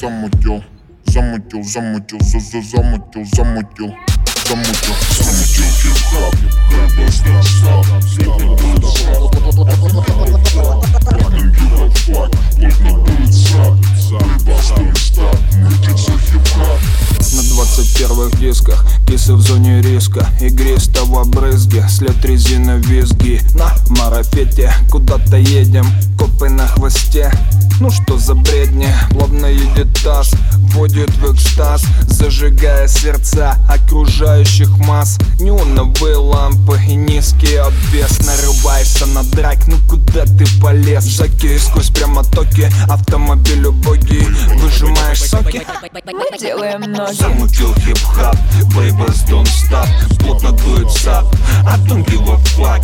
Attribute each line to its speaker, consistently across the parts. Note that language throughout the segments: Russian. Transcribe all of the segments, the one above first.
Speaker 1: замутил, замутил, замутил, за за замутил, замутил, замутил, замутил.
Speaker 2: На 21 дисках Кисы в зоне риска Игристого брызги След резины визги На марафете Куда-то едем Копы на хвосте Ну что за бредни Плавно едет таз Вводит в экстаз Зажигая сердца окружающих масс. Неоновые лампы и низкий обвес. Нарываешься на драйк Ну куда ты полез? Жаки сквозь прямотоки Автомобиль убогий. Выжимаешь соки.
Speaker 3: Мы делаем ноги. Замутил
Speaker 2: хип-хап, babies don't stop. Плотно дует сад, I don't give a fuck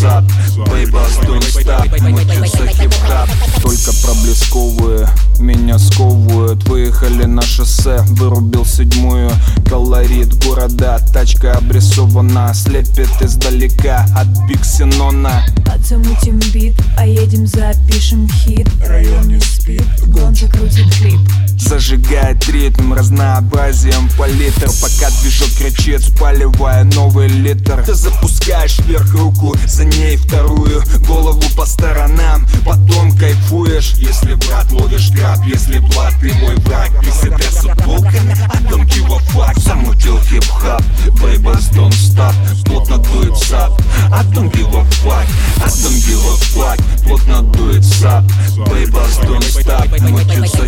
Speaker 2: сад, babies don't stop Мутится хип-хап Только проблесковые меня сковывают Выехали на шоссе, вырубил седьмую Колорит города, тачка обрисована Слепит издалека от Биксенона
Speaker 3: Отзамутим бит, поедем запишем хит Район
Speaker 2: зажигает ритм Разнообразием палитр. Пока движок кричит, спаливая новый литр. Ты запускаешь вверх руку, за ней вторую Голову по сторонам, потом кайфуешь Если брат ловишь краб, если блат, ты мой враг. Ты себя с футболками, а don't give a Замутил хип-хап, бейбас don't stop. Плотно дует сад, I don't give a fuck I don't give Плотно дует сад, бейбас don't stop. Мутится